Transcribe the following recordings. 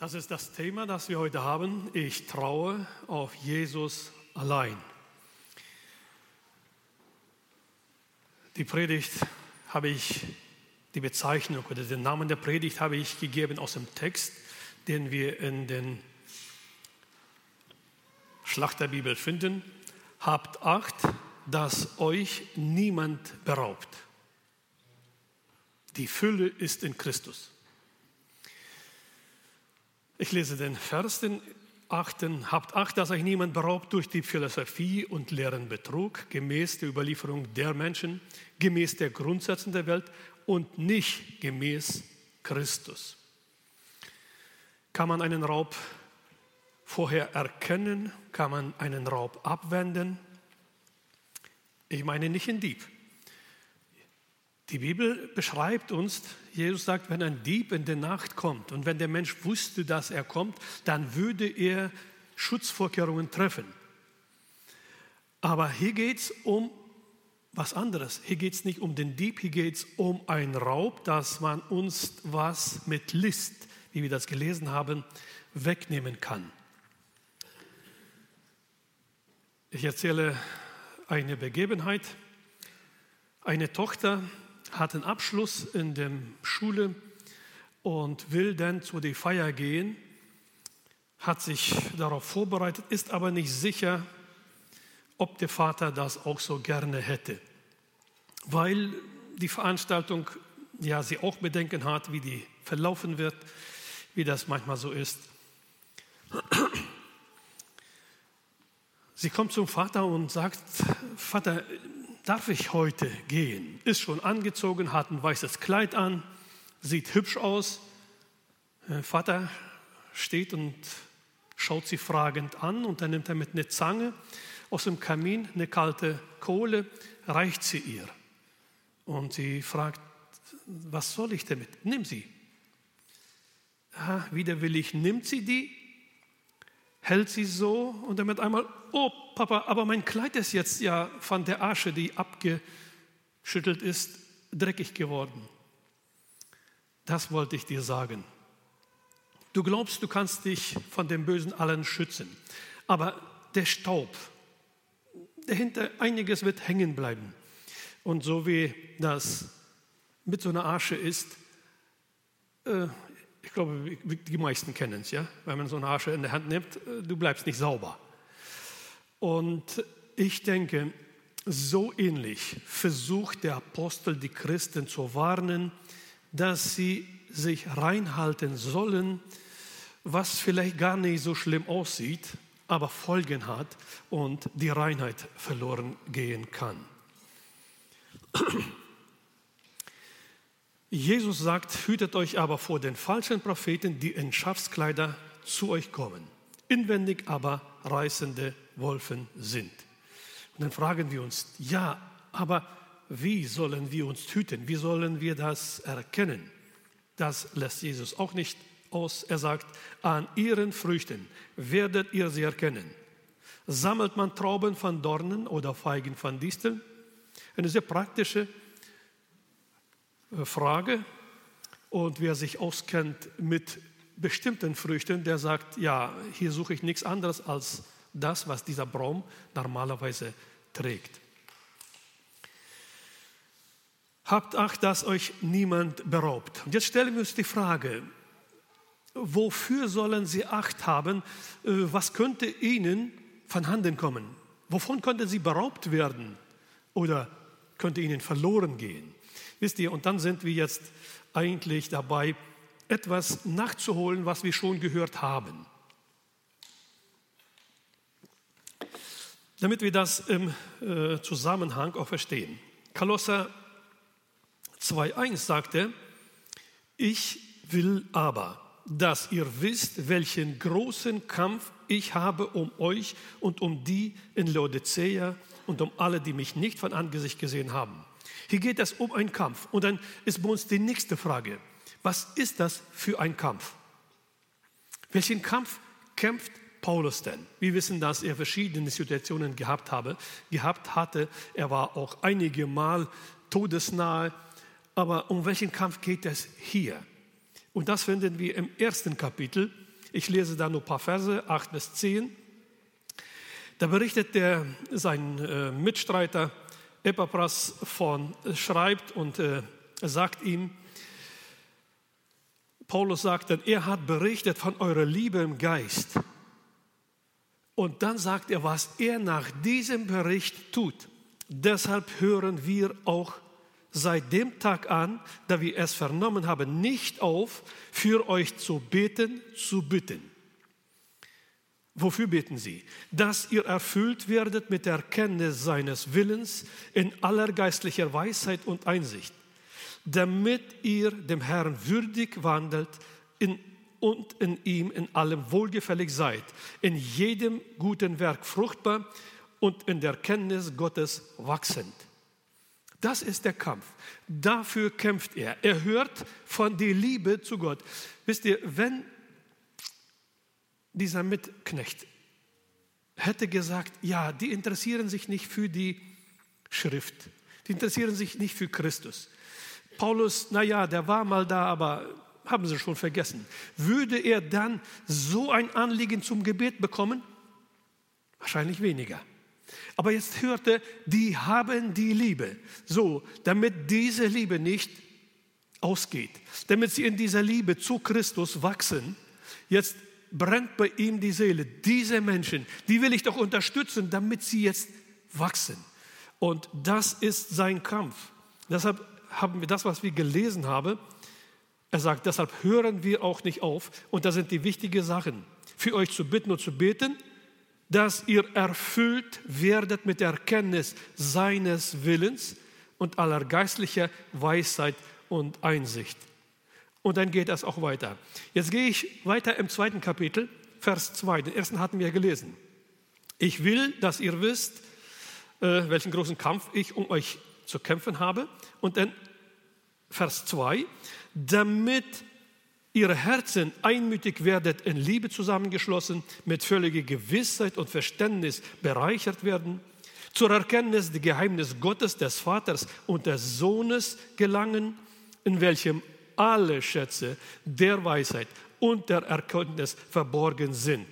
Das ist das Thema, das wir heute haben. Ich traue auf Jesus allein. Die Predigt habe ich, die Bezeichnung oder den Namen der Predigt habe ich gegeben aus dem Text, den wir in den Schlachterbibel finden. Habt Acht, dass euch niemand beraubt. Die Fülle ist in Christus. Ich lese den Vers, den achten. Habt Acht, dass euch niemand beraubt durch die Philosophie und leeren Betrug, gemäß der Überlieferung der Menschen, gemäß der Grundsätze der Welt und nicht gemäß Christus. Kann man einen Raub vorher erkennen? Kann man einen Raub abwenden? Ich meine nicht in Dieb. Die Bibel beschreibt uns, Jesus sagt, wenn ein Dieb in der Nacht kommt und wenn der Mensch wusste, dass er kommt, dann würde er Schutzvorkehrungen treffen. Aber hier geht es um was anderes. Hier geht es nicht um den Dieb, hier geht es um einen Raub, dass man uns was mit List, wie wir das gelesen haben, wegnehmen kann. Ich erzähle eine Begebenheit. Eine Tochter hat einen Abschluss in der Schule und will dann zu der Feier gehen, hat sich darauf vorbereitet, ist aber nicht sicher, ob der Vater das auch so gerne hätte, weil die Veranstaltung ja sie auch Bedenken hat, wie die verlaufen wird, wie das manchmal so ist. Sie kommt zum Vater und sagt, Vater, darf ich heute gehen? Ist schon angezogen, hat ein weißes Kleid an, sieht hübsch aus. Der Vater steht und schaut sie fragend an und dann nimmt er mit einer Zange aus dem Kamin eine kalte Kohle, reicht sie ihr. Und sie fragt, was soll ich damit? Nimm sie. Ja, widerwillig nimmt sie die hält sie so und dann mit einmal, oh Papa, aber mein Kleid ist jetzt ja von der Asche, die abgeschüttelt ist, dreckig geworden. Das wollte ich dir sagen. Du glaubst, du kannst dich von dem Bösen allen schützen, aber der Staub, dahinter einiges wird hängen bleiben. Und so wie das mit so einer Asche ist, äh, ich glaube, die meisten kennen es, ja. Wenn man so eine Asche in der Hand nimmt, äh, du bleibst nicht sauber. Und ich denke, so ähnlich versucht der Apostel die Christen zu warnen, dass sie sich reinhalten sollen, was vielleicht gar nicht so schlimm aussieht, aber Folgen hat und die Reinheit verloren gehen kann. Jesus sagt, hütet euch aber vor den falschen Propheten, die in Schafskleider zu euch kommen, inwendig aber reißende Wolfen sind. Und dann fragen wir uns, ja, aber wie sollen wir uns hüten? Wie sollen wir das erkennen? Das lässt Jesus auch nicht aus. Er sagt, an ihren Früchten werdet ihr sie erkennen. Sammelt man Trauben von Dornen oder Feigen von Disteln? Eine sehr praktische äh, Frage. Und wer sich auskennt mit bestimmten Früchten, der sagt, ja, hier suche ich nichts anderes als das, was dieser Baum normalerweise trägt. Habt Acht, dass euch niemand beraubt. Und jetzt stellen wir uns die Frage, wofür sollen sie Acht haben? Äh, was könnte ihnen von Handen kommen? Wovon könnten sie beraubt werden? Oder könnte ihnen verloren gehen? Wisst ihr, und dann sind wir jetzt eigentlich dabei, etwas nachzuholen, was wir schon gehört haben. Damit wir das im äh, Zusammenhang auch verstehen. Kolosser 2.1 sagte, ich will aber, dass ihr wisst, welchen großen Kampf ich habe um euch und um die in Laodicea und um alle, die mich nicht von Angesicht gesehen haben. Hier geht es um einen Kampf. Und dann ist bei uns die nächste Frage. Was ist das für ein Kampf? Welchen Kampf kämpft Paulus denn? Wir wissen, dass er verschiedene Situationen gehabt habe, gehabt hatte. Er war auch einige Mal todesnahe. Aber um welchen Kampf geht es hier? Und das finden wir im ersten Kapitel Ich lese da nur ein paar Verse, 8 bis 10. Da berichtet der, sein äh, Mitstreiter Epapras von, äh, schreibt und äh, sagt ihm, Paulus sagt dann, er hat berichtet von eurer Liebe im Geist. Und dann sagt er, was er nach diesem Bericht tut. Deshalb hören wir auch seit dem Tag an, da wir es vernommen haben, nicht auf, für euch zu beten, zu bitten. Wofür beten Sie? Dass ihr erfüllt werdet mit der Erkenntnis seines Willens in aller geistlicher Weisheit und Einsicht, damit ihr dem Herrn würdig wandelt in, und in ihm in allem wohlgefällig seid, in jedem guten Werk fruchtbar und in der Kenntnis Gottes wachsend. Das ist der Kampf. Dafür kämpft er. Er hört von der Liebe zu Gott. Wisst ihr, wenn dieser Mitknecht hätte gesagt, ja, die interessieren sich nicht für die Schrift, die interessieren sich nicht für Christus. Paulus, naja, der war mal da, aber haben sie schon vergessen. Würde er dann so ein Anliegen zum Gebet bekommen? Wahrscheinlich weniger. Aber jetzt hörte, die haben die Liebe. So, damit diese Liebe nicht ausgeht, damit sie in dieser Liebe zu Christus wachsen, jetzt brennt bei ihm die Seele. Diese Menschen, die will ich doch unterstützen, damit sie jetzt wachsen. Und das ist sein Kampf. Deshalb haben wir das, was wir gelesen haben. Er sagt, deshalb hören wir auch nicht auf. Und das sind die wichtigen Sachen. Für euch zu bitten und zu beten, dass ihr erfüllt werdet mit der Erkenntnis seines Willens und aller geistlicher Weisheit und Einsicht. Und dann geht das auch weiter. Jetzt gehe ich weiter im zweiten Kapitel, Vers 2. Den ersten hatten wir gelesen. Ich will, dass ihr wisst, äh, welchen großen Kampf ich um euch zu kämpfen habe. Und dann Vers 2, damit ihre Herzen einmütig werdet, in Liebe zusammengeschlossen, mit völliger Gewissheit und Verständnis bereichert werden, zur Erkenntnis des Geheimnis Gottes, des Vaters und des Sohnes gelangen, in welchem alle Schätze der Weisheit und der Erkenntnis verborgen sind.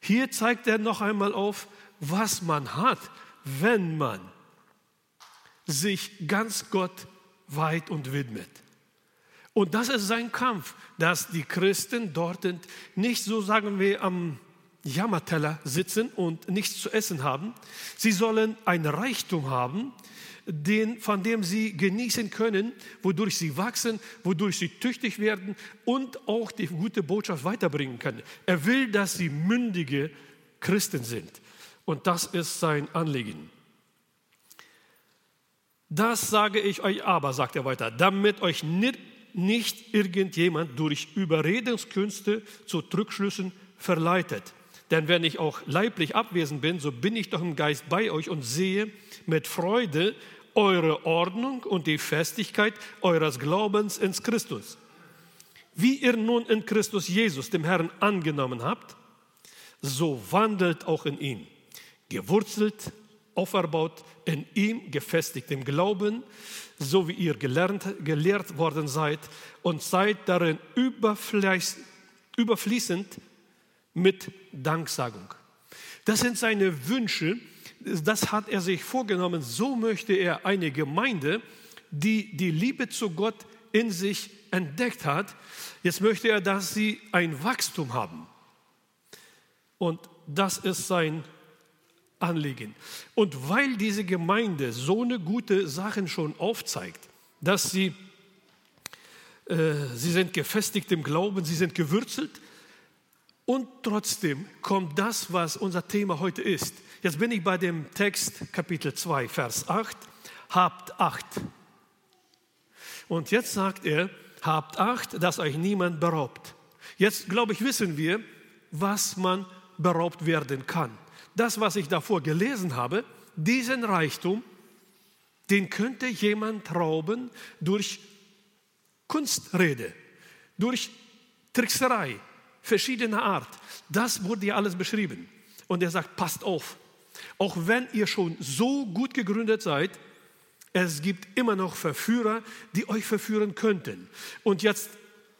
Hier zeigt er noch einmal auf, was man hat, wenn man sich ganz Gott weit und widmet. Und das ist sein Kampf, dass die Christen dort nicht so, sagen wir, am Jammerteller sitzen und nichts zu essen haben. Sie sollen ein Reichtum haben, den, von dem sie genießen können, wodurch sie wachsen, wodurch sie tüchtig werden und auch die gute Botschaft weiterbringen können. Er will, dass sie mündige Christen sind. Und das ist sein Anliegen. Das sage ich euch aber, sagt er weiter, damit euch nicht, nicht irgendjemand durch Überredungskünste zu Rückschlüssen verleitet. Denn wenn ich auch leiblich abwesend bin, so bin ich doch im Geist bei euch und sehe mit Freude eure Ordnung und die Festigkeit eures Glaubens ins Christus. Wie ihr nun in Christus Jesus, dem Herrn, angenommen habt, so wandelt auch in ihm, gewurzelt, auferbaut, in ihm gefestigt im Glauben, so wie ihr gelernt, gelehrt worden seid und seid darin überfließend mit Danksagung. Das sind seine Wünsche, das hat er sich vorgenommen. So möchte er eine Gemeinde, die die Liebe zu Gott in sich entdeckt hat. Jetzt möchte er, dass sie ein Wachstum haben. Und das ist sein Anliegen. Und weil diese Gemeinde so eine gute Sachen schon aufzeigt, dass sie, äh, sie sind gefestigt im Glauben, sie sind gewürzelt, und trotzdem kommt das, was unser Thema heute ist. Jetzt bin ich bei dem Text Kapitel 2, Vers 8. Habt Acht. Und jetzt sagt er, habt Acht, dass euch niemand beraubt. Jetzt, glaube ich, wissen wir, was man beraubt werden kann. Das, was ich davor gelesen habe, diesen Reichtum, den könnte jemand rauben durch Kunstrede, durch Trickserei, verschiedener Art. Das wurde ja alles beschrieben. Und er sagt, passt auf, auch wenn ihr schon so gut gegründet seid, es gibt immer noch Verführer, die euch verführen könnten. Und jetzt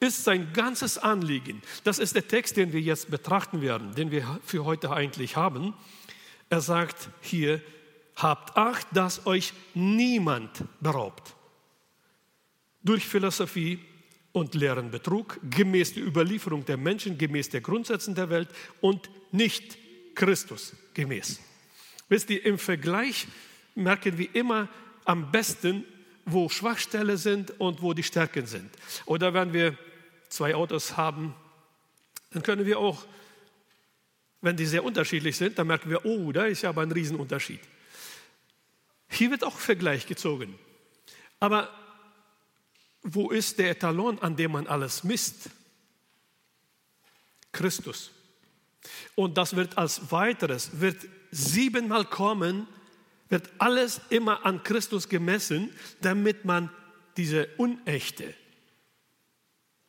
ist sein ganzes Anliegen. Das ist der Text, den wir jetzt betrachten werden, den wir für heute eigentlich haben. Er sagt hier, habt Acht, dass euch niemand beraubt. Durch Philosophie und leeren Betrug, gemäß der Überlieferung der Menschen, gemäß der Grundsätzen der Welt und nicht Christus gemäß. Wisst ihr, im Vergleich merken wir immer am besten, wo Schwachstellen sind und wo die Stärken sind. Oder wenn wir zwei Autos haben, dann können wir auch, wenn die sehr unterschiedlich sind, dann merken wir, oh, da ist ja aber ein Riesenunterschied. Hier wird auch Vergleich gezogen. Aber wo ist der Etalon, an dem man alles misst? Christus. Und das wird als weiteres, wird siebenmal kommen, wird alles immer an Christus gemessen, damit man diese unechte,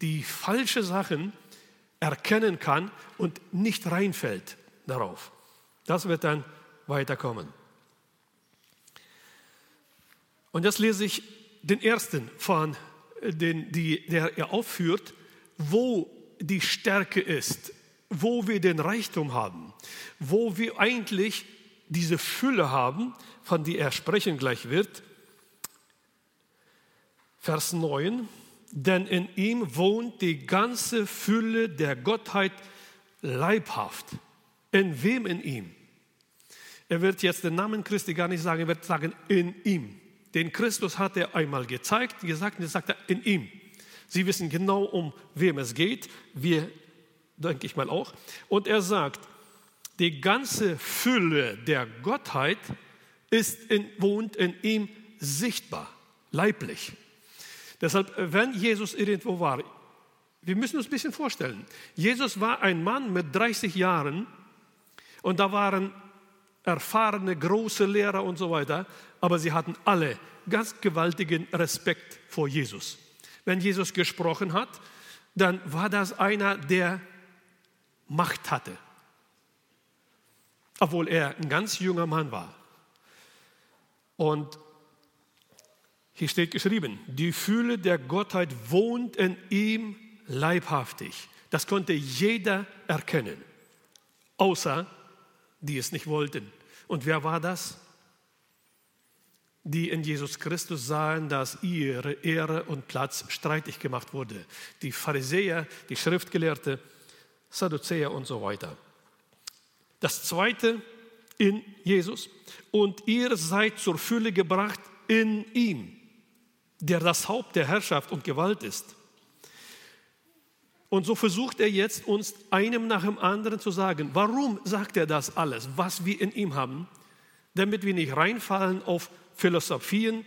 die falsche Sachen erkennen kann und nicht reinfällt darauf. Das wird dann weiterkommen. Und jetzt lese ich den ersten von den, die, der er aufführt, wo die Stärke ist, wo wir den Reichtum haben, wo wir eigentlich diese Fülle haben, von der er sprechen gleich wird. Vers 9, denn in ihm wohnt die ganze Fülle der Gottheit leibhaft. In wem in ihm? Er wird jetzt den Namen Christi gar nicht sagen, er wird sagen, in ihm. Den Christus hat er einmal gezeigt, gesagt, und jetzt sagt er, in ihm. Sie wissen genau, um wem es geht, wir denke ich mal auch. Und er sagt, die ganze Fülle der Gottheit ist in, wohnt in ihm sichtbar, leiblich. Deshalb, wenn Jesus irgendwo war, wir müssen uns ein bisschen vorstellen, Jesus war ein Mann mit 30 Jahren und da waren erfahrene, große Lehrer und so weiter, aber sie hatten alle ganz gewaltigen Respekt vor Jesus. Wenn Jesus gesprochen hat, dann war das einer, der Macht hatte, obwohl er ein ganz junger Mann war. Und hier steht geschrieben, die Fühle der Gottheit wohnt in ihm leibhaftig. Das konnte jeder erkennen, außer die es nicht wollten. Und wer war das? Die in Jesus Christus sahen, dass ihre Ehre und Platz streitig gemacht wurde. Die Pharisäer, die Schriftgelehrte, Sadduzäer und so weiter. Das zweite in Jesus. Und ihr seid zur Fülle gebracht in ihm, der das Haupt der Herrschaft und Gewalt ist. Und so versucht er jetzt uns einem nach dem anderen zu sagen, warum sagt er das alles, was wir in ihm haben, damit wir nicht reinfallen auf Philosophien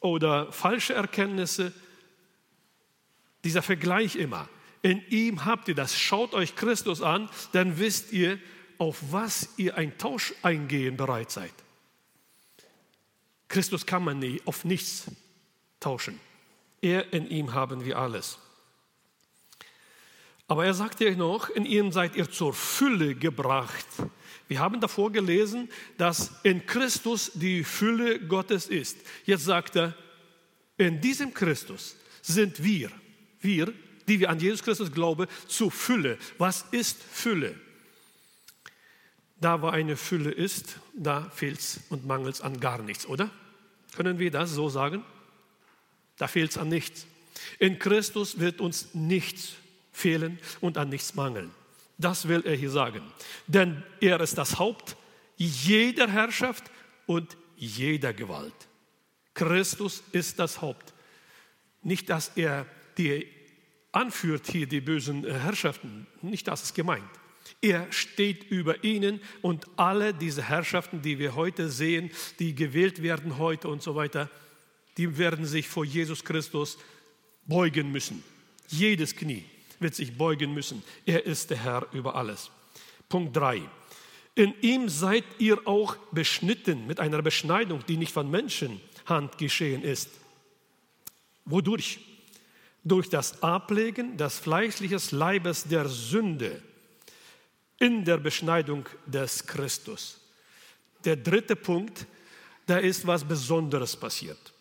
oder falsche Erkenntnisse. Dieser Vergleich immer. In ihm habt ihr das. Schaut euch Christus an, dann wisst ihr, auf was ihr ein Tausch eingehen bereit seid. Christus kann man nie auf nichts tauschen. Er in ihm haben wir alles. Aber er sagt ja noch, in ihm seid ihr zur Fülle gebracht. Wir haben davor gelesen, dass in Christus die Fülle Gottes ist. Jetzt sagt er, in diesem Christus sind wir, wir, die wir an Jesus Christus glauben, zur Fülle. Was ist Fülle? Da, wo eine Fülle ist, da fehlt es und mangelt es an gar nichts, oder? Können wir das so sagen? Da fehlt es an nichts. In Christus wird uns nichts fehlen und an nichts mangeln. Das will er hier sagen. Denn er ist das Haupt jeder Herrschaft und jeder Gewalt. Christus ist das Haupt. Nicht, dass er die anführt hier die bösen Herrschaften, nicht das ist gemeint. Er steht über ihnen und alle diese Herrschaften, die wir heute sehen, die gewählt werden heute und so weiter, die werden sich vor Jesus Christus beugen müssen. Jedes Knie wird sich beugen müssen. Er ist der Herr über alles. Punkt 3. In ihm seid ihr auch beschnitten mit einer Beschneidung, die nicht von Menschenhand geschehen ist. Wodurch? Durch das Ablegen des fleischlichen Leibes der Sünde in der Beschneidung des Christus. Der dritte Punkt, da ist was Besonderes passiert.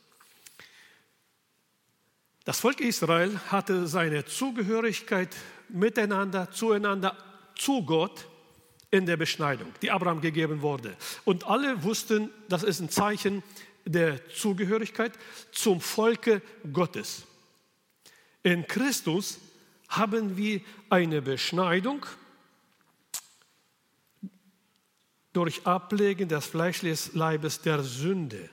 Das Volk Israel hatte seine Zugehörigkeit miteinander, zueinander, zu Gott in der Beschneidung, die Abraham gegeben wurde. Und alle wussten, das ist ein Zeichen der Zugehörigkeit zum Volke Gottes. In Christus haben wir eine Beschneidung durch Ablegen des fleischlichen Leibes der Sünde.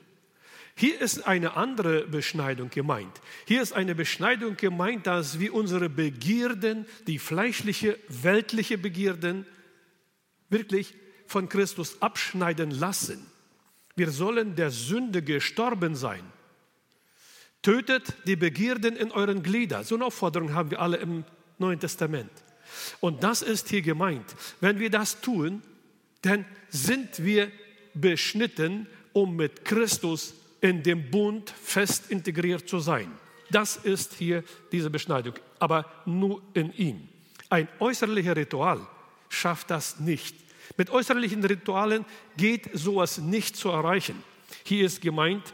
Hier ist eine andere Beschneidung gemeint. Hier ist eine Beschneidung gemeint, dass wir unsere Begierden, die fleischliche, weltliche Begierden, wirklich von Christus abschneiden lassen. Wir sollen der Sünde gestorben sein. Tötet die Begierden in euren Gliedern. So eine Aufforderung haben wir alle im Neuen Testament. Und das ist hier gemeint. Wenn wir das tun, dann sind wir beschnitten, um mit Christus in dem Bund fest integriert zu sein. Das ist hier diese Beschneidung, aber nur in ihm. Ein äußerlicher Ritual schafft das nicht. Mit äußerlichen Ritualen geht sowas nicht zu erreichen. Hier ist gemeint,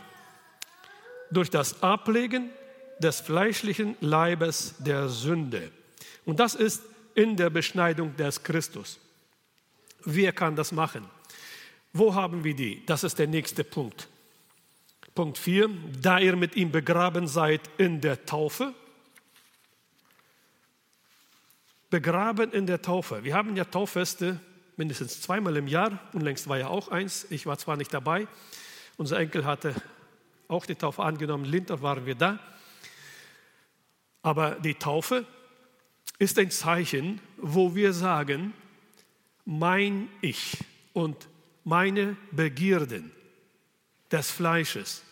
durch das Ablegen des fleischlichen Leibes der Sünde. Und das ist in der Beschneidung des Christus. Wer kann das machen? Wo haben wir die? Das ist der nächste Punkt. Punkt 4, da ihr mit ihm begraben seid in der Taufe. Begraben in der Taufe. Wir haben ja Tauffeste mindestens zweimal im Jahr. Unlängst war ja auch eins. Ich war zwar nicht dabei. Unser Enkel hatte auch die Taufe angenommen. Linter waren wir da. Aber die Taufe ist ein Zeichen, wo wir sagen, mein Ich und meine Begierden des Fleisches,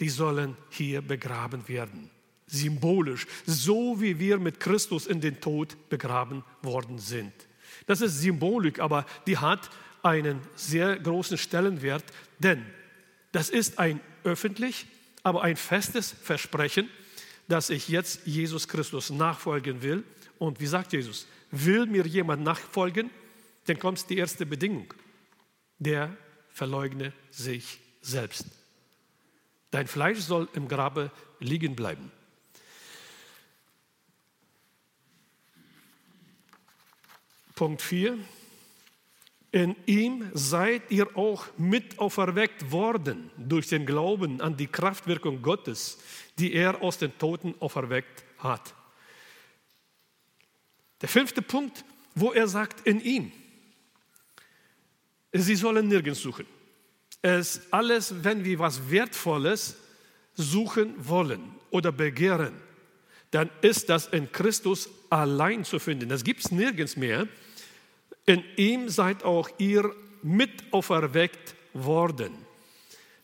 die sollen hier begraben werden. Symbolisch, so wie wir mit Christus in den Tod begraben worden sind. Das ist Symbolik, aber die hat einen sehr großen Stellenwert, denn das ist ein öffentlich, aber ein festes Versprechen, dass ich jetzt Jesus Christus nachfolgen will. Und wie sagt Jesus, will mir jemand nachfolgen, dann kommt die erste Bedingung. Der verleugne sich selbst. Dein Fleisch soll im Grabe liegen bleiben. Punkt 4. In ihm seid ihr auch mit auferweckt worden durch den Glauben an die Kraftwirkung Gottes, die er aus den Toten auferweckt hat. Der fünfte Punkt, wo er sagt, in ihm. Sie sollen nirgends suchen es alles, wenn wir was Wertvolles suchen wollen oder begehren, dann ist das in Christus allein zu finden. Das gibt es nirgends mehr. In ihm seid auch ihr mit auferweckt worden.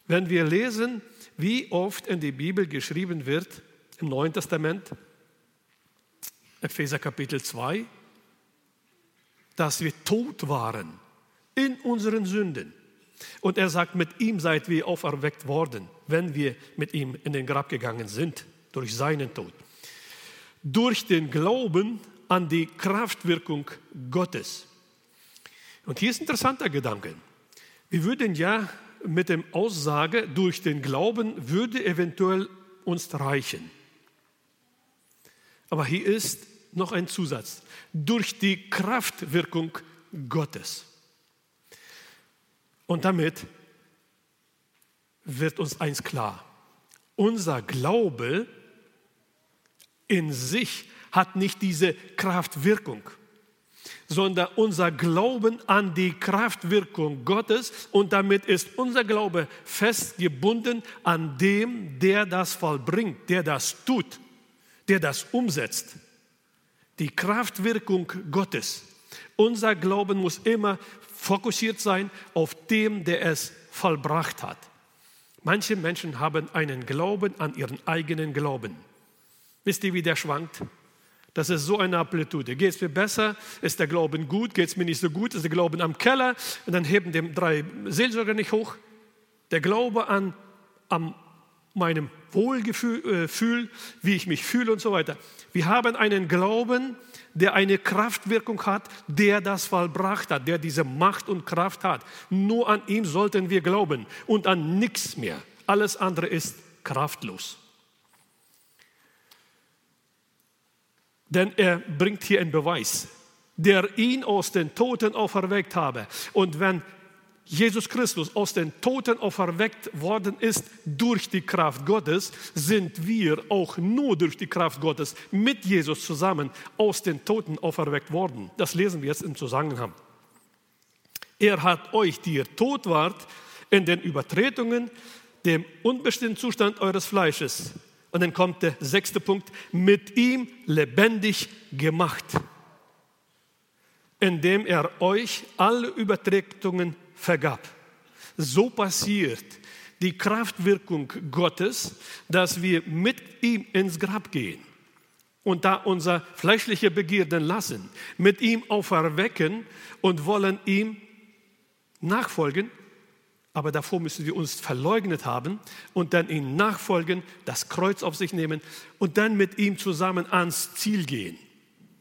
Wenn wir lesen, wie oft in die Bibel geschrieben wird, im Neuen Testament, Epheser Kapitel 2, dass wir tot waren in unseren Sünden und er sagt, mit ihm seid wir auferweckt worden, wenn wir mit ihm in den Grab gegangen sind, durch seinen Tod. Durch den Glauben an die Kraftwirkung Gottes. Und hier ist ein interessanter Gedanke. Wir würden ja mit dem Aussage, durch den Glauben würde eventuell uns reichen. Aber hier ist noch ein Zusatz. Durch die Kraftwirkung Gottes. Und damit wird uns eins klar. Unser Glaube in sich hat nicht diese Kraftwirkung, sondern unser Glauben an die Kraftwirkung Gottes und damit ist unser Glaube festgebunden an dem, der das vollbringt, der das tut, der das umsetzt. Die Kraftwirkung Gottes. Unser Glauben muss immer fokussiert sein auf dem, der es vollbracht hat. Manche Menschen haben einen Glauben an ihren eigenen Glauben. Wisst ihr, wie der schwankt? Das ist so eine Amplitude. Geht es mir besser? Ist der Glauben gut? Geht es mir nicht so gut? Ist der Glauben am Keller? Und dann heben dem drei Seelsorger nicht hoch. Der Glaube an, an meinem Wohlgefühl, äh, wie ich mich fühle und so weiter. Wir haben einen Glauben, der eine Kraftwirkung hat, der das vollbracht hat, der diese Macht und Kraft hat. Nur an ihm sollten wir glauben und an nichts mehr. Alles andere ist kraftlos. Denn er bringt hier einen Beweis, der ihn aus den Toten auferweckt habe. Und wenn Jesus Christus aus den Toten auferweckt worden ist durch die Kraft Gottes, sind wir auch nur durch die Kraft Gottes mit Jesus zusammen aus den Toten auferweckt worden. Das lesen wir jetzt im Zusammenhang. Er hat euch, die ihr tot wart, in den Übertretungen, dem unbestimmten Zustand eures Fleisches. Und dann kommt der sechste Punkt, mit ihm lebendig gemacht, indem er euch alle Übertretungen vergab. So passiert die Kraftwirkung Gottes, dass wir mit ihm ins Grab gehen und da unser fleischliche Begierden lassen, mit ihm auferwecken und wollen ihm nachfolgen. Aber davor müssen wir uns verleugnet haben und dann ihm nachfolgen, das Kreuz auf sich nehmen und dann mit ihm zusammen ans Ziel gehen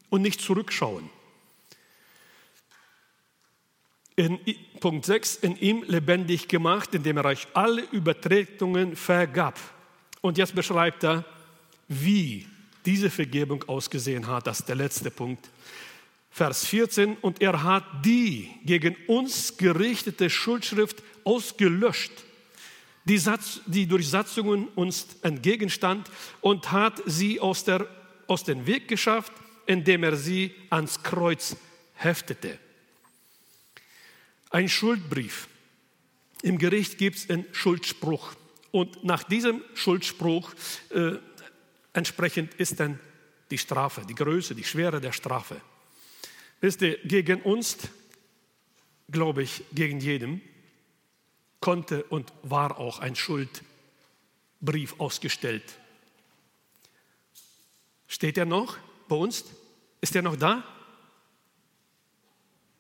und nicht zurückschauen. In Punkt 6, in ihm lebendig gemacht, indem er euch alle Übertretungen vergab. Und jetzt beschreibt er, wie diese Vergebung ausgesehen hat. Das ist der letzte Punkt. Vers 14, und er hat die gegen uns gerichtete Schuldschrift ausgelöscht, die, Satz, die durch Satzungen uns entgegenstand und hat sie aus, der, aus dem Weg geschafft, indem er sie ans Kreuz heftete. Ein Schuldbrief. Im Gericht gibt es einen Schuldspruch. Und nach diesem Schuldspruch äh, entsprechend ist dann die Strafe, die Größe, die Schwere der Strafe. Wisst ihr, gegen uns, glaube ich, gegen jedem, konnte und war auch ein Schuldbrief ausgestellt. Steht er noch bei uns? Ist er noch da?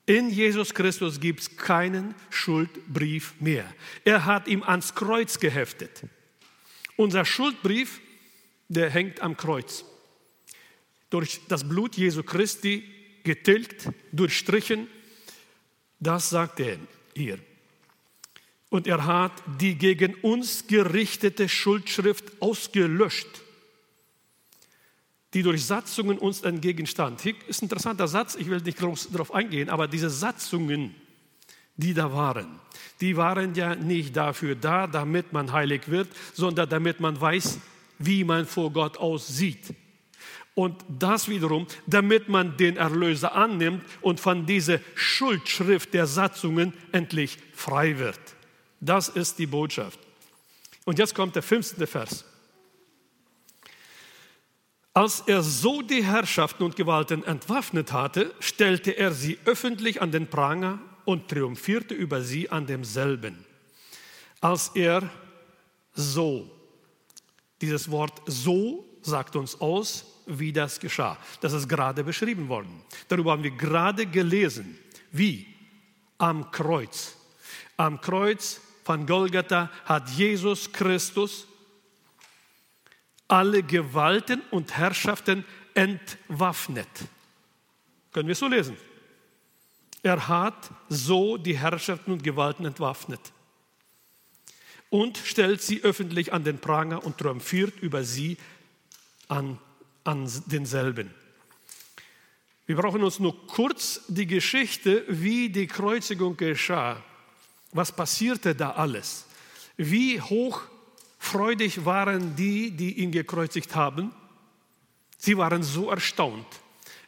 In Jesus Christus gibt es keinen Schuldbrief mehr. Er hat ihm ans Kreuz geheftet. Unser Schuldbrief, der hängt am Kreuz. Durch das Blut Jesu Christi getilgt, durchstrichen, das sagt er hier. Und er hat die gegen uns gerichtete Schuldschrift ausgelöscht die durch Satzungen uns entgegenstand. Hier ist ein interessanter Satz, ich will nicht groß darauf eingehen, aber diese Satzungen, die da waren, die waren ja nicht dafür da, damit man heilig wird, sondern damit man weiß, wie man vor Gott aussieht. Und das wiederum, damit man den Erlöser annimmt und von dieser Schuldschrift der Satzungen endlich frei wird. Das ist die Botschaft. Und jetzt kommt der 15. Vers. Als er so die Herrschaften und Gewalten entwaffnet hatte, stellte er sie öffentlich an den Pranger und triumphierte über sie an demselben. Als er so, dieses Wort so sagt uns aus, wie das geschah. Das ist gerade beschrieben worden. Darüber haben wir gerade gelesen. Wie? Am Kreuz. Am Kreuz von Golgatha hat Jesus Christus alle Gewalten und Herrschaften entwaffnet. Können wir so lesen? Er hat so die Herrschaften und Gewalten entwaffnet und stellt sie öffentlich an den Pranger und triumphiert über sie an, an denselben. Wir brauchen uns nur kurz die Geschichte, wie die Kreuzigung geschah. Was passierte da alles? Wie hoch Freudig waren die, die ihn gekreuzigt haben. Sie waren so erstaunt.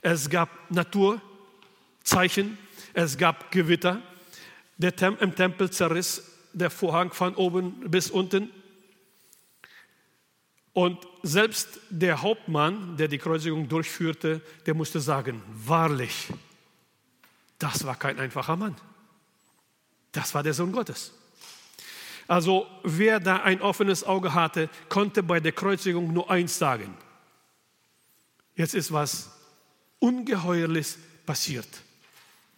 Es gab Naturzeichen, es gab Gewitter. Tem Im Tempel zerriss der Vorhang von oben bis unten. Und selbst der Hauptmann, der die Kreuzigung durchführte, der musste sagen, wahrlich, das war kein einfacher Mann. Das war der Sohn Gottes. Also wer da ein offenes Auge hatte, konnte bei der Kreuzigung nur eins sagen. Jetzt ist was Ungeheuerliches passiert.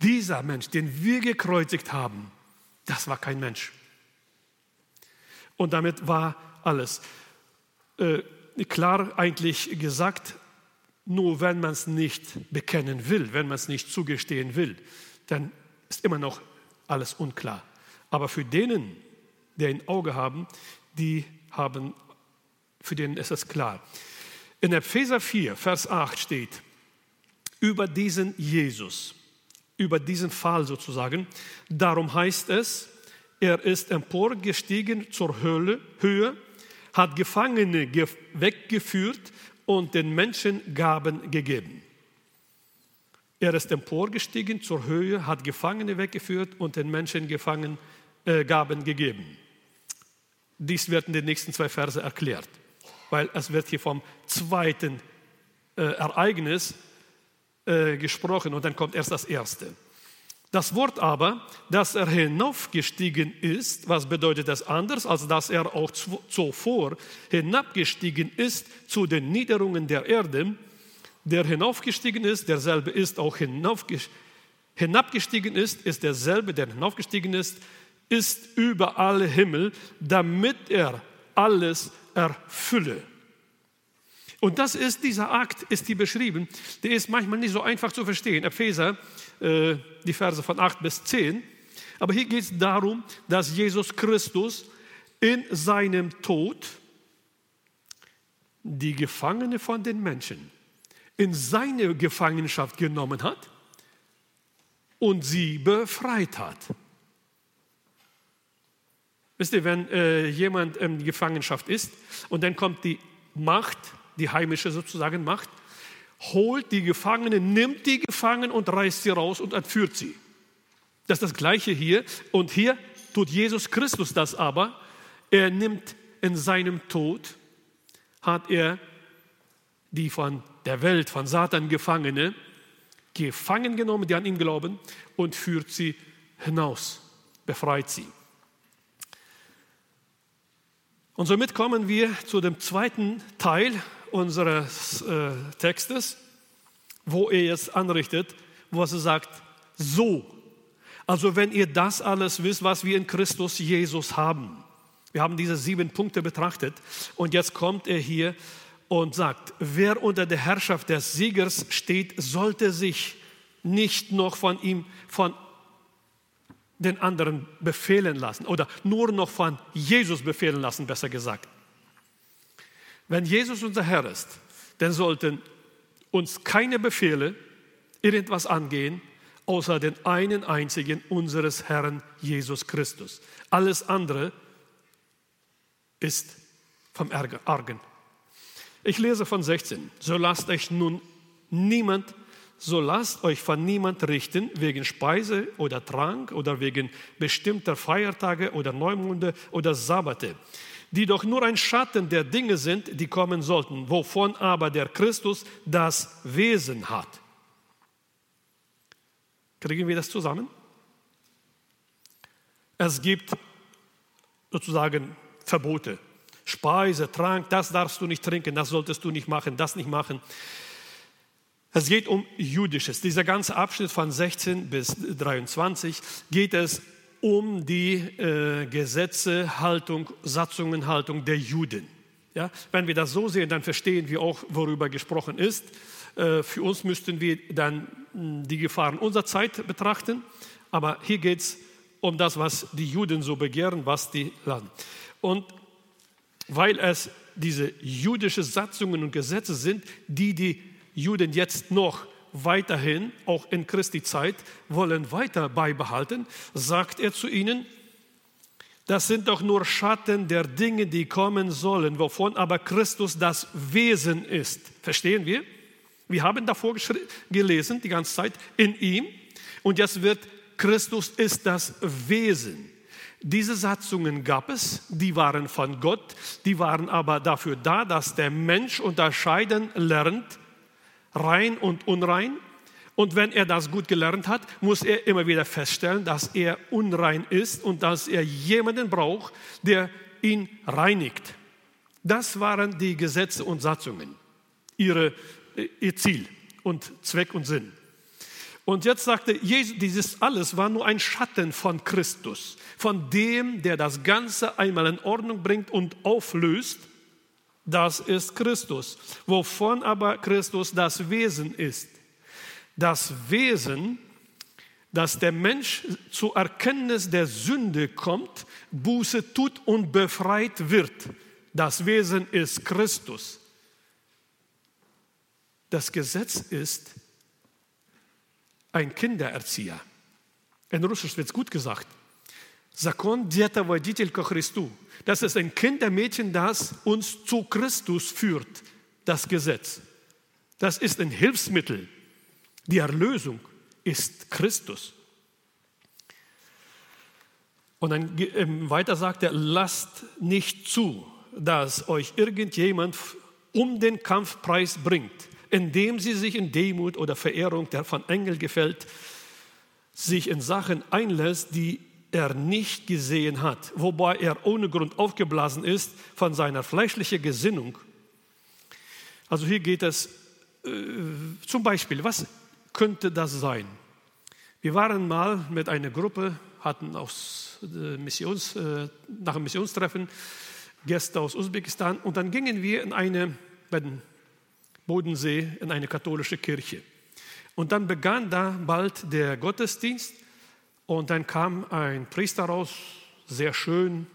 Dieser Mensch, den wir gekreuzigt haben, das war kein Mensch. Und damit war alles äh, klar eigentlich gesagt, nur wenn man es nicht bekennen will, wenn man es nicht zugestehen will, dann ist immer noch alles unklar. Aber für denen, die ein Auge haben, die haben, für den ist es klar. In Epheser 4, Vers 8 steht, über diesen Jesus, über diesen Fall sozusagen. Darum heißt es, er ist emporgestiegen zur Höhle, Höhe, hat Gefangene weggeführt und den Menschen Gaben gegeben. Er ist emporgestiegen zur Höhe, hat Gefangene weggeführt und den Menschen Gefangen, äh, Gaben gegeben. Dies wird in den nächsten zwei Verse erklärt, weil es wird hier vom zweiten äh, Ereignis äh, gesprochen und dann kommt erst das erste. Das Wort aber, dass er hinaufgestiegen ist, was bedeutet das anders, als dass er auch zuvor hinabgestiegen ist zu den Niederungen der Erde, der hinaufgestiegen ist, derselbe ist auch hinabgestiegen ist, ist derselbe, der hinaufgestiegen ist, ist über alle Himmel, damit er alles erfülle. Und das ist dieser Akt, ist hier beschrieben. Der ist manchmal nicht so einfach zu verstehen. Epheser, äh, die Verse von 8 bis 10. Aber hier geht es darum, dass Jesus Christus in seinem Tod die Gefangene von den Menschen in seine Gefangenschaft genommen hat und sie befreit hat. Wisst ihr, wenn äh, jemand in Gefangenschaft ist und dann kommt die Macht, die heimische sozusagen Macht, holt die Gefangenen, nimmt die Gefangenen und reißt sie raus und entführt sie. Das ist das Gleiche hier. Und hier tut Jesus Christus das aber. Er nimmt in seinem Tod, hat er die von der Welt, von Satan Gefangene, gefangen genommen, die an ihn glauben, und führt sie hinaus, befreit sie. Und somit kommen wir zu dem zweiten Teil unseres äh, Textes, wo er jetzt anrichtet, wo er sagt, so. Also wenn ihr das alles wisst, was wir in Christus Jesus haben. Wir haben diese sieben Punkte betrachtet und jetzt kommt er hier und sagt, wer unter der Herrschaft des Siegers steht, sollte sich nicht noch von ihm, von den anderen befehlen lassen oder nur noch von Jesus befehlen lassen, besser gesagt. Wenn Jesus unser Herr ist, dann sollten uns keine Befehle irgendwas angehen, außer den einen einzigen unseres Herrn Jesus Christus. Alles andere ist vom Argen. Ich lese von 16. So lasst euch nun niemand, so lasst euch von niemand richten wegen Speise oder Trank oder wegen bestimmter Feiertage oder Neumonde oder Sabbate, die doch nur ein Schatten der Dinge sind, die kommen sollten, wovon aber der Christus das Wesen hat. Kriegen wir das zusammen? Es gibt sozusagen Verbote. Speise, Trank, das darfst du nicht trinken, das solltest du nicht machen, das nicht machen. Es geht um Jüdisches. Dieser ganze Abschnitt von 16 bis 23 geht es um die äh, Gesetze, Haltung, Satzungen, Haltung der Juden. Ja, wenn wir das so sehen, dann verstehen wir auch, worüber gesprochen ist. Äh, für uns müssten wir dann hm, die Gefahren unserer Zeit betrachten. Aber hier geht es um das, was die Juden so begehren, was die laden. Und weil es diese jüdische Satzungen und Gesetze sind, die die Juden jetzt noch weiterhin, auch in Christi Zeit, wollen weiter beibehalten, sagt er zu ihnen, das sind doch nur Schatten der Dinge, die kommen sollen, wovon aber Christus das Wesen ist. Verstehen wir? Wir haben davor gelesen, die ganze Zeit, in ihm. Und jetzt wird Christus ist das Wesen. Diese Satzungen gab es, die waren von Gott, die waren aber dafür da, dass der Mensch unterscheiden lernt, rein und unrein. Und wenn er das gut gelernt hat, muss er immer wieder feststellen, dass er unrein ist und dass er jemanden braucht, der ihn reinigt. Das waren die Gesetze und Satzungen, ihre, ihr Ziel und Zweck und Sinn. Und jetzt sagte Jesus, dieses alles war nur ein Schatten von Christus, von dem, der das Ganze einmal in Ordnung bringt und auflöst. Das ist Christus, wovon aber Christus das Wesen ist. Das Wesen, dass der Mensch zur Erkenntnis der Sünde kommt, Buße tut und befreit wird. Das Wesen ist Christus. Das Gesetz ist ein Kindererzieher. In Russisch wird es gut gesagt. Закон Дета Водитель ко Христу. Das ist ein Kindermädchen, das uns zu Christus führt, das Gesetz. Das ist ein Hilfsmittel. Die Erlösung ist Christus. Und dann ähm, weiter sagt er, lasst nicht zu, dass euch irgendjemand um den Kampfpreis bringt, indem sie sich in Demut oder Verehrung, der von Engel gefällt, sich in Sachen einlässt, die er nicht gesehen hat, wobei er ohne Grund aufgeblasen ist von seiner fleischlichen Gesinnung. Also hier geht es äh, zum Beispiel, was könnte das sein? Wir waren mal mit einer Gruppe, hatten aus äh, Missions, äh, nach dem Missionstreffen Gäste aus Usbekistan und dann gingen wir in eine, bei den Bodensee, in eine katholische Kirche. Und dann begann da bald der Gottesdienst und dann kam ein Priester raus, sehr schön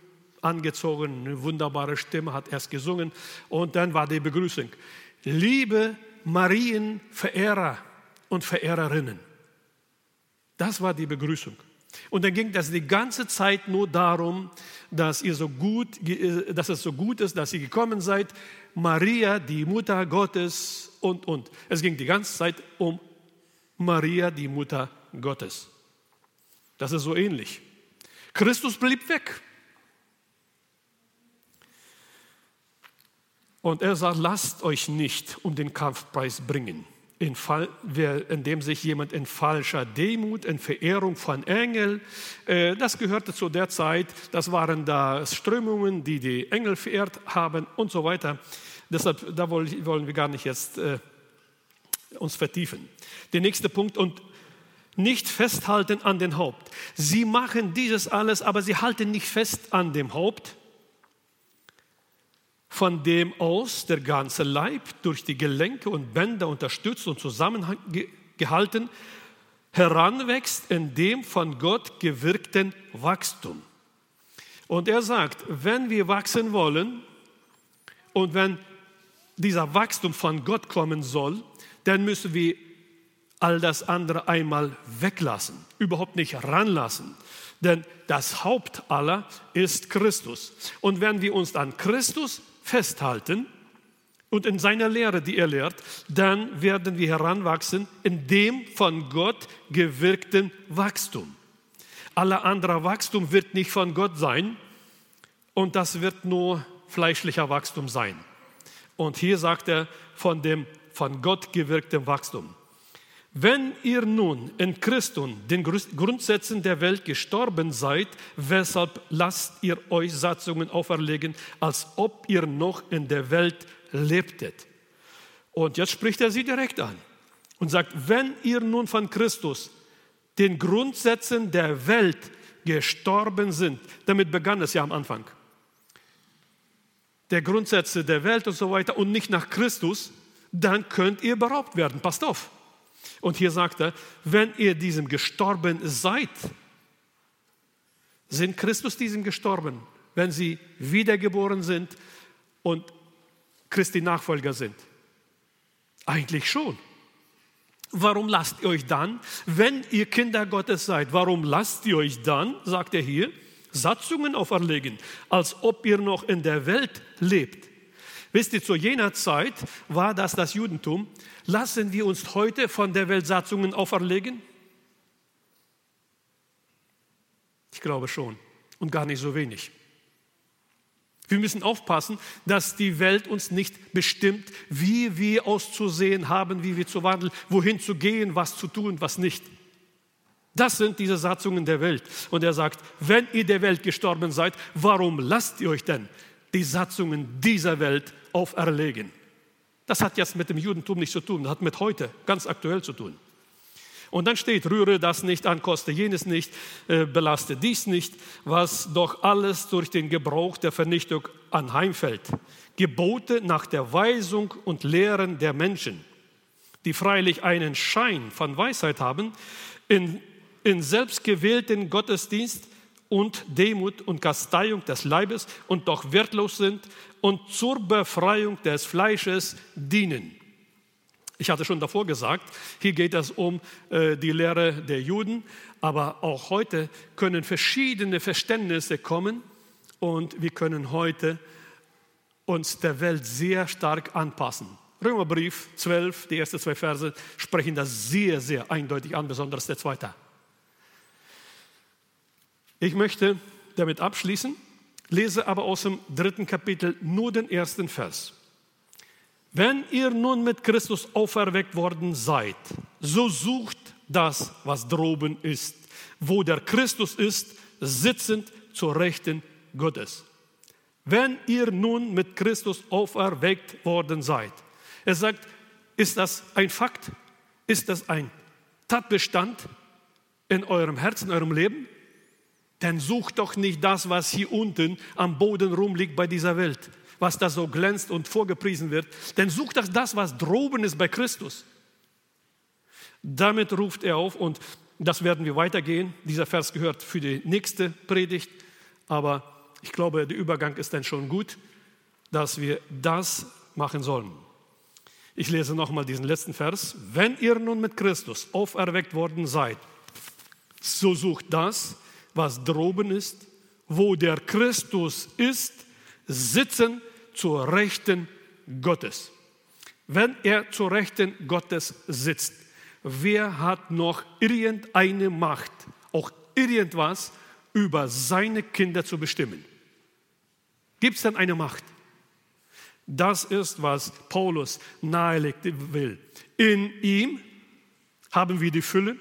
angezogen, eine wunderbare Stimme, hat erst gesungen und dann war die Begrüßung. Liebe Marienverehrer und Verehrerinnen. Das war die Begrüßung. Und dann ging das die ganze Zeit nur darum, dass, ihr so gut, dass es so gut ist, dass ihr gekommen seid. Maria, die Mutter Gottes und, und. Es ging die ganze Zeit um Maria, die Mutter Gottes. Das ist so ähnlich. Christus blieb weg. Und er sagt, lasst euch nicht um den Kampfpreis bringen, in Fall, indem sich jemand in falscher Demut, in Verehrung von Engeln, äh, das gehörte zu der Zeit, das waren da Strömungen, die die Engel verehrt haben und so weiter. Deshalb, da wollen wir gar nicht jetzt äh, uns vertiefen. Der nächste Punkt, und nicht festhalten an den Haupt. Sie machen dieses alles, aber sie halten nicht fest an dem Haupt, von dem aus der ganze Leib durch die Gelenke und Bänder unterstützt und zusammengehalten heranwächst in dem von Gott gewirkten Wachstum. Und er sagt, wenn wir wachsen wollen und wenn dieser Wachstum von Gott kommen soll, dann müssen wir all das andere einmal weglassen, überhaupt nicht ranlassen. Denn das Haupt aller ist Christus. Und wenn wir uns an Christus festhalten und in seiner Lehre, die er lehrt, dann werden wir heranwachsen in dem von Gott gewirkten Wachstum. Aller anderer Wachstum wird nicht von Gott sein und das wird nur fleischlicher Wachstum sein. Und hier sagt er von dem von Gott gewirkten Wachstum. Wenn ihr nun in Christus den Grundsätzen der Welt gestorben seid, weshalb lasst ihr euch Satzungen auferlegen, als ob ihr noch in der Welt lebtet? Und jetzt spricht er sie direkt an und sagt, wenn ihr nun von Christus den Grundsätzen der Welt gestorben sind, damit begann es ja am Anfang, der Grundsätze der Welt und so weiter und nicht nach Christus, dann könnt ihr beraubt werden. Passt auf. Und hier sagt er, wenn ihr diesem gestorben seid, sind Christus diesem gestorben, wenn sie wiedergeboren sind und Christi Nachfolger sind? Eigentlich schon. Warum lasst ihr euch dann, wenn ihr Kinder Gottes seid, warum lasst ihr euch dann, sagt er hier, Satzungen auferlegen, als ob ihr noch in der Welt lebt? Wisst ihr, zu jener Zeit war das das Judentum. Lassen wir uns heute von der Welt Satzungen auferlegen? Ich glaube schon und gar nicht so wenig. Wir müssen aufpassen, dass die Welt uns nicht bestimmt, wie wir auszusehen haben, wie wir zu wandeln, wohin zu gehen, was zu tun, was nicht. Das sind diese Satzungen der Welt. Und er sagt, wenn ihr der Welt gestorben seid, warum lasst ihr euch denn die Satzungen dieser Welt auferlegen. Das hat jetzt mit dem Judentum nichts zu tun, das hat mit heute ganz aktuell zu tun. Und dann steht, rühre das nicht an, koste jenes nicht, äh, belaste dies nicht, was doch alles durch den Gebrauch der Vernichtung anheimfällt. Gebote nach der Weisung und Lehren der Menschen, die freilich einen Schein von Weisheit haben, in, in selbstgewählten Gottesdienst und Demut und Kasteiung des Leibes und doch wertlos sind und zur Befreiung des Fleisches dienen. Ich hatte schon davor gesagt, hier geht es um äh, die Lehre der Juden, aber auch heute können verschiedene Verständnisse kommen und wir können heute uns der Welt sehr stark anpassen. Römerbrief 12, die ersten zwei Verse sprechen das sehr, sehr eindeutig an, besonders der zweite. Ich möchte damit abschließen, lese aber aus dem dritten Kapitel nur den ersten Vers. Wenn ihr nun mit Christus auferweckt worden seid, so sucht das, was droben ist, wo der Christus ist, sitzend zur Rechten Gottes. Wenn ihr nun mit Christus auferweckt worden seid. Er sagt, ist das ein Fakt? Ist das ein Tatbestand in eurem Herzen, in eurem Leben? Dann sucht doch nicht das, was hier unten am Boden rumliegt bei dieser Welt was da so glänzt und vorgepriesen wird, denn sucht das das, was droben ist bei Christus. Damit ruft er auf und das werden wir weitergehen. Dieser Vers gehört für die nächste Predigt, aber ich glaube, der Übergang ist dann schon gut, dass wir das machen sollen. Ich lese nochmal diesen letzten Vers. Wenn ihr nun mit Christus auferweckt worden seid, so sucht das, was droben ist, wo der Christus ist, sitzen zur Rechten Gottes. Wenn er zur Rechten Gottes sitzt, wer hat noch irgendeine Macht, auch irgendwas über seine Kinder zu bestimmen? Gibt es dann eine Macht? Das ist, was Paulus nahelegt will. In ihm haben wir die Fülle,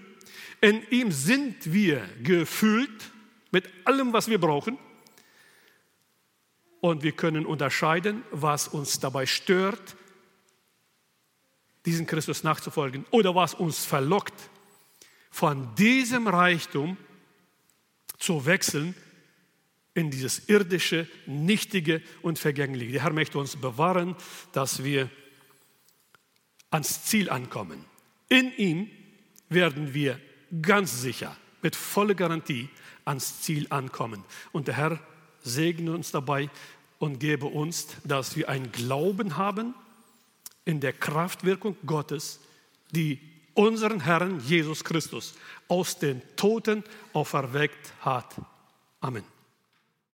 in ihm sind wir gefüllt mit allem, was wir brauchen und wir können unterscheiden, was uns dabei stört, diesen Christus nachzufolgen oder was uns verlockt, von diesem Reichtum zu wechseln in dieses irdische, nichtige und vergängliche. Der Herr möchte uns bewahren, dass wir ans Ziel ankommen. In ihm werden wir ganz sicher, mit voller Garantie ans Ziel ankommen. Und der Herr segne uns dabei und gebe uns, dass wir einen Glauben haben in der Kraftwirkung Gottes, die unseren Herrn Jesus Christus aus den Toten auferweckt hat. Amen.